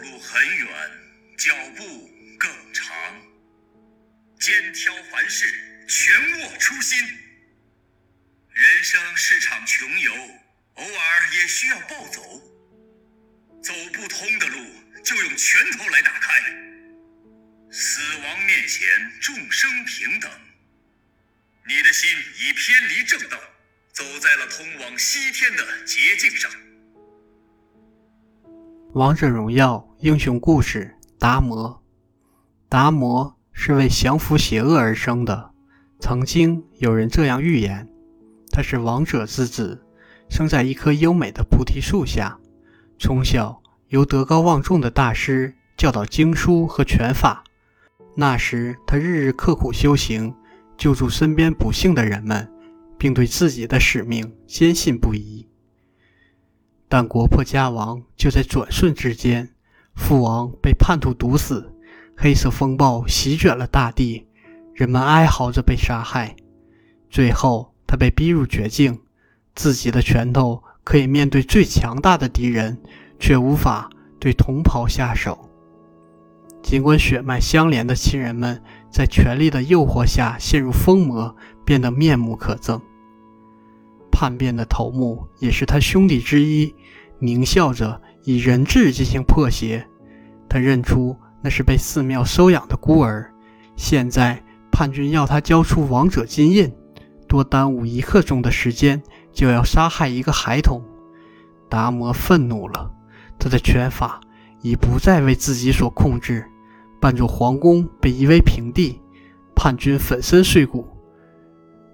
路很远，脚步更长。肩挑凡事，拳握初心。人生是场穷游，偶尔也需要暴走。走不通的路，就用拳头来打开。死亡面前，众生平等。你的心已偏离正道，走在了通往西天的捷径上。王者荣耀英雄故事：达摩。达摩是为降服邪恶而生的。曾经有人这样预言：他是王者之子，生在一棵优美的菩提树下，从小由德高望重的大师教导经书和拳法。那时他日日刻苦修行。救助身边不幸的人们，并对自己的使命坚信不疑。但国破家亡就在转瞬之间，父王被叛徒毒死，黑色风暴席卷了大地，人们哀嚎着被杀害。最后，他被逼入绝境，自己的拳头可以面对最强大的敌人，却无法对同袍下手。尽管血脉相连的亲人们在权力的诱惑下陷入疯魔，变得面目可憎，叛变的头目也是他兄弟之一，狞笑着以人质进行破邪。他认出那是被寺庙收养的孤儿，现在叛军要他交出王者金印，多耽误一刻钟的时间就要杀害一个孩童。达摩愤怒了，他的拳法已不再为自己所控制。半座皇宫被夷为平地，叛军粉身碎骨。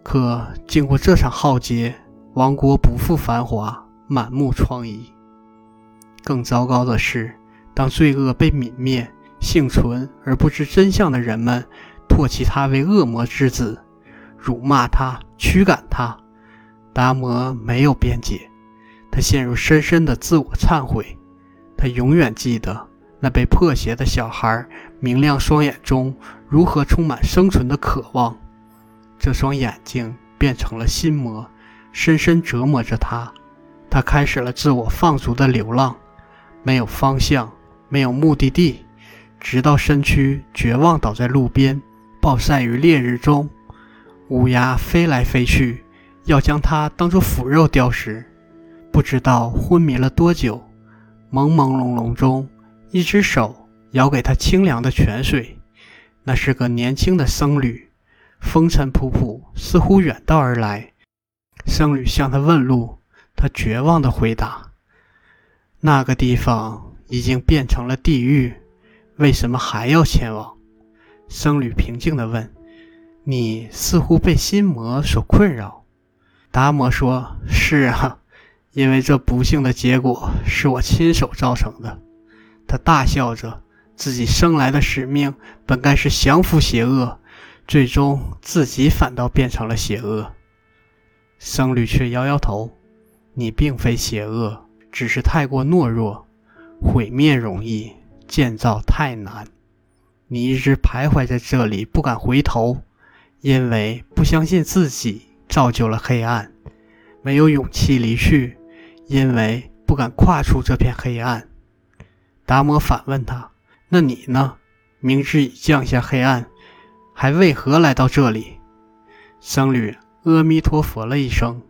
可经过这场浩劫，王国不复繁华，满目疮痍。更糟糕的是，当罪恶被泯灭，幸存而不知真相的人们唾弃他为恶魔之子，辱骂他，驱赶他。达摩没有辩解，他陷入深深的自我忏悔。他永远记得。那被破鞋的小孩明亮双眼中如何充满生存的渴望？这双眼睛变成了心魔，深深折磨着他。他开始了自我放逐的流浪，没有方向，没有目的地，直到身躯绝望倒在路边，暴晒于烈日中。乌鸦飞来飞去，要将他当作腐肉叼食。不知道昏迷了多久，朦朦胧胧中。一只手舀给他清凉的泉水，那是个年轻的僧侣，风尘仆仆，似乎远道而来。僧侣向他问路，他绝望地回答：“那个地方已经变成了地狱，为什么还要前往？”僧侣平静地问：“你似乎被心魔所困扰。”达摩说：“是啊，因为这不幸的结果是我亲手造成的。”他大笑着，自己生来的使命本该是降服邪恶，最终自己反倒变成了邪恶。僧侣却摇摇头：“你并非邪恶，只是太过懦弱。毁灭容易，建造太难。你一直徘徊在这里，不敢回头，因为不相信自己造就了黑暗；没有勇气离去，因为不敢跨出这片黑暗。”达摩反问他：“那你呢？明知已降下黑暗，还为何来到这里？”僧侣阿弥陀佛了一声：“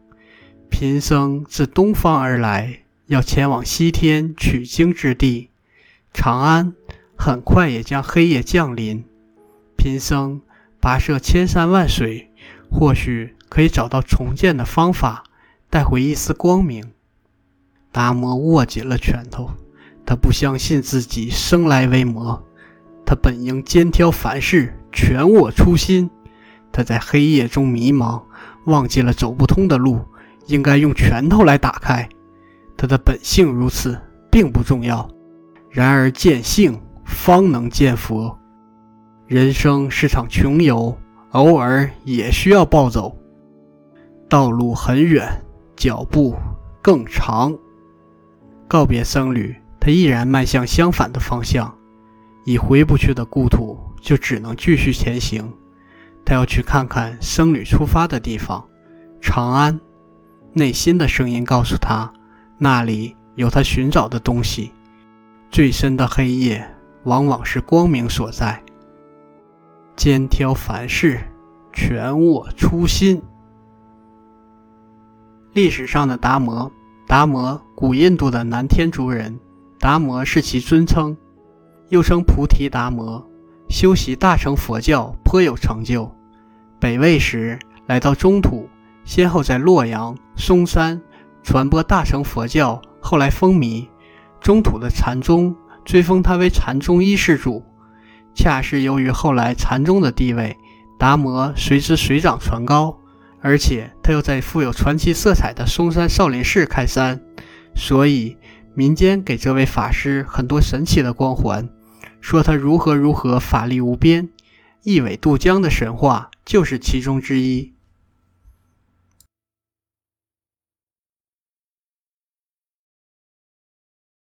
贫僧自东方而来，要前往西天取经之地长安。很快也将黑夜降临。贫僧跋涉千山万水，或许可以找到重建的方法，带回一丝光明。”达摩握紧了拳头。他不相信自己生来为魔，他本应肩挑凡事，全握初心。他在黑夜中迷茫，忘记了走不通的路应该用拳头来打开。他的本性如此，并不重要。然而见性方能见佛。人生是场穷游，偶尔也需要暴走。道路很远，脚步更长。告别僧侣。他毅然迈向相反的方向，已回不去的故土，就只能继续前行。他要去看看僧侣出发的地方——长安。内心的声音告诉他，那里有他寻找的东西。最深的黑夜往往是光明所在。肩挑凡事，全握初心。历史上的达摩，达摩，古印度的南天竺人，达摩是其尊称，又称菩提达摩，修习大乘佛教颇有成就。北魏时来到中土，先后在洛阳、嵩山传播大乘佛教，后来风靡中土的禅宗，追封他为禅宗一世主。恰是由于后来禅宗的地位，达摩随之水涨船高。而且他又在富有传奇色彩的嵩山少林寺开山，所以民间给这位法师很多神奇的光环，说他如何如何法力无边，一苇渡江的神话就是其中之一。